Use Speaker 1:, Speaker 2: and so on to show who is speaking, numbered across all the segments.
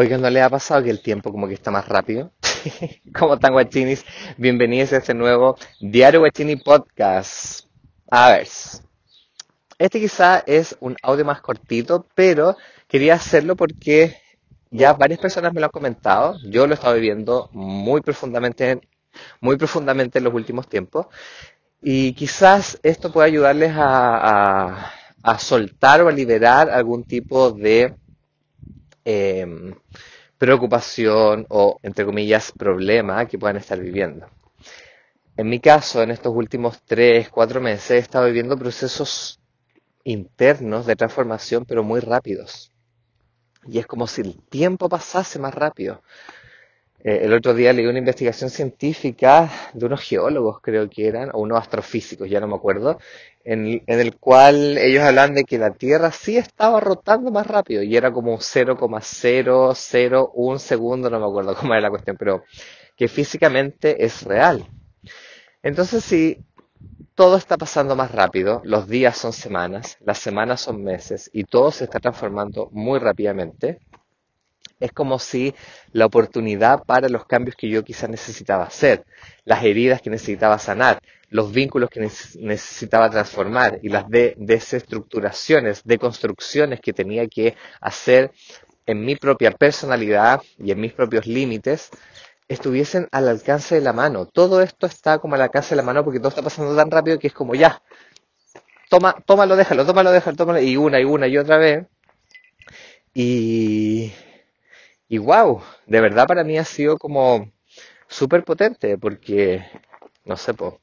Speaker 1: Oigan, ¿no le ha pasado que el tiempo como que está más rápido? ¿Cómo están guachinis? Bienvenidos a este nuevo Diario Guachini Podcast. A ver, este quizá es un audio más cortito, pero quería hacerlo porque ya varias personas me lo han comentado. Yo lo he estado viviendo muy profundamente, muy profundamente en los últimos tiempos. Y quizás esto pueda ayudarles a soltar o a liberar algún tipo de eh, preocupación o, entre comillas, problema que puedan estar viviendo. En mi caso, en estos últimos tres, cuatro meses, he estado viviendo procesos internos de transformación, pero muy rápidos. Y es como si el tiempo pasase más rápido. Eh, el otro día leí una investigación científica de unos geólogos, creo que eran, o unos astrofísicos, ya no me acuerdo, en, el cual ellos hablan de que la Tierra sí estaba rotando más rápido y era como 0,001 segundo, no me acuerdo cómo era la cuestión, pero que físicamente es real. Entonces, si todo está pasando más rápido, los días son semanas, las semanas son meses y todo se está transformando muy rápidamente, es como si la oportunidad para los cambios que yo quizás necesitaba hacer, las heridas que necesitaba sanar, los vínculos que necesitaba transformar y las de desestructuraciones, deconstrucciones que tenía que hacer en mi propia personalidad y en mis propios límites, estuviesen al alcance de la mano. Todo esto está como al alcance de la mano porque todo está pasando tan rápido que es como ya, toma, tómalo, déjalo, tómalo, déjalo, tómalo, y una y una y otra vez. Y, y wow, de verdad para mí ha sido como súper potente porque, no sé, pues,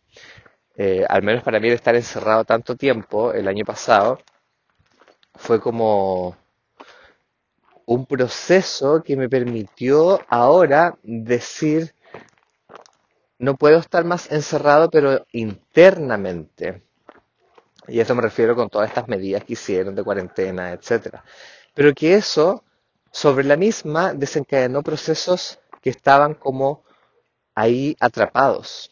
Speaker 1: al menos para mí estar encerrado tanto tiempo el año pasado, fue como un proceso que me permitió ahora decir, no puedo estar más encerrado, pero internamente. Y a eso me refiero con todas estas medidas que hicieron de cuarentena, etcétera. Pero que eso sobre la misma desencadenó procesos que estaban como ahí atrapados.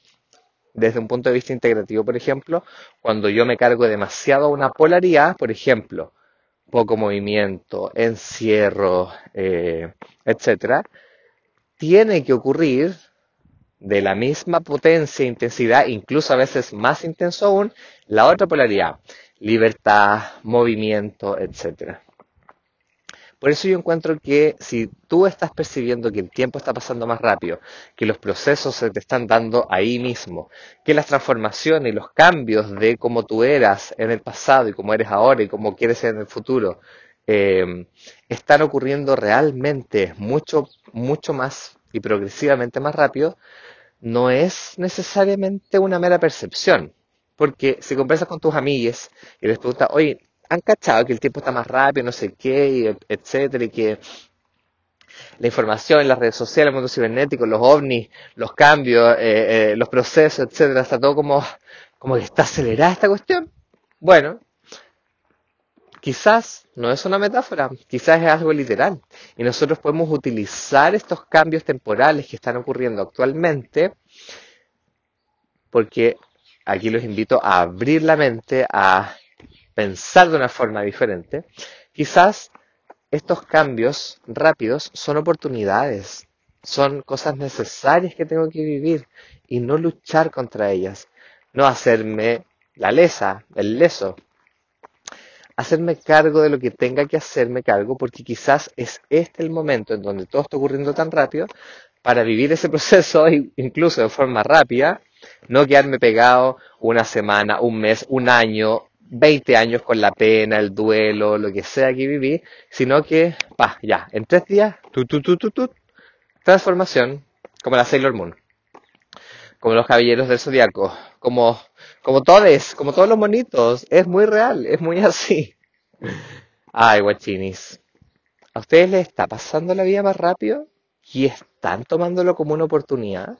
Speaker 1: Desde un punto de vista integrativo, por ejemplo, cuando yo me cargo demasiado una polaridad, por ejemplo, poco movimiento, encierro, eh, etcétera, tiene que ocurrir de la misma potencia e intensidad, incluso a veces más intenso aún, la otra polaridad, libertad, movimiento, etcétera. Por eso yo encuentro que si tú estás percibiendo que el tiempo está pasando más rápido, que los procesos se te están dando ahí mismo, que las transformaciones y los cambios de cómo tú eras en el pasado y cómo eres ahora y cómo quieres ser en el futuro, eh, están ocurriendo realmente mucho, mucho más y progresivamente más rápido, no es necesariamente una mera percepción. Porque si conversas con tus amigues y les preguntas, oye, han cachado que el tiempo está más rápido, no sé qué, etcétera, y que la información las redes sociales, el mundo cibernético, los ovnis, los cambios, eh, eh, los procesos, etcétera, está todo como, como que está acelerada esta cuestión. Bueno, quizás no es una metáfora, quizás es algo literal. Y nosotros podemos utilizar estos cambios temporales que están ocurriendo actualmente, porque aquí los invito a abrir la mente, a pensar de una forma diferente, quizás estos cambios rápidos son oportunidades, son cosas necesarias que tengo que vivir y no luchar contra ellas, no hacerme la lesa, el leso, hacerme cargo de lo que tenga que hacerme cargo porque quizás es este el momento en donde todo está ocurriendo tan rápido para vivir ese proceso incluso de forma rápida, no quedarme pegado una semana, un mes, un año, 20 años con la pena, el duelo, lo que sea que viví, sino que, pa, ya, en tres días, tu, tu, tu, tu, tu, transformación, como la Sailor Moon, como los caballeros del zodiaco, como, como todos, como todos los monitos, es muy real, es muy así. Ay, guachinis, ¿a ustedes les está pasando la vida más rápido y están tomándolo como una oportunidad?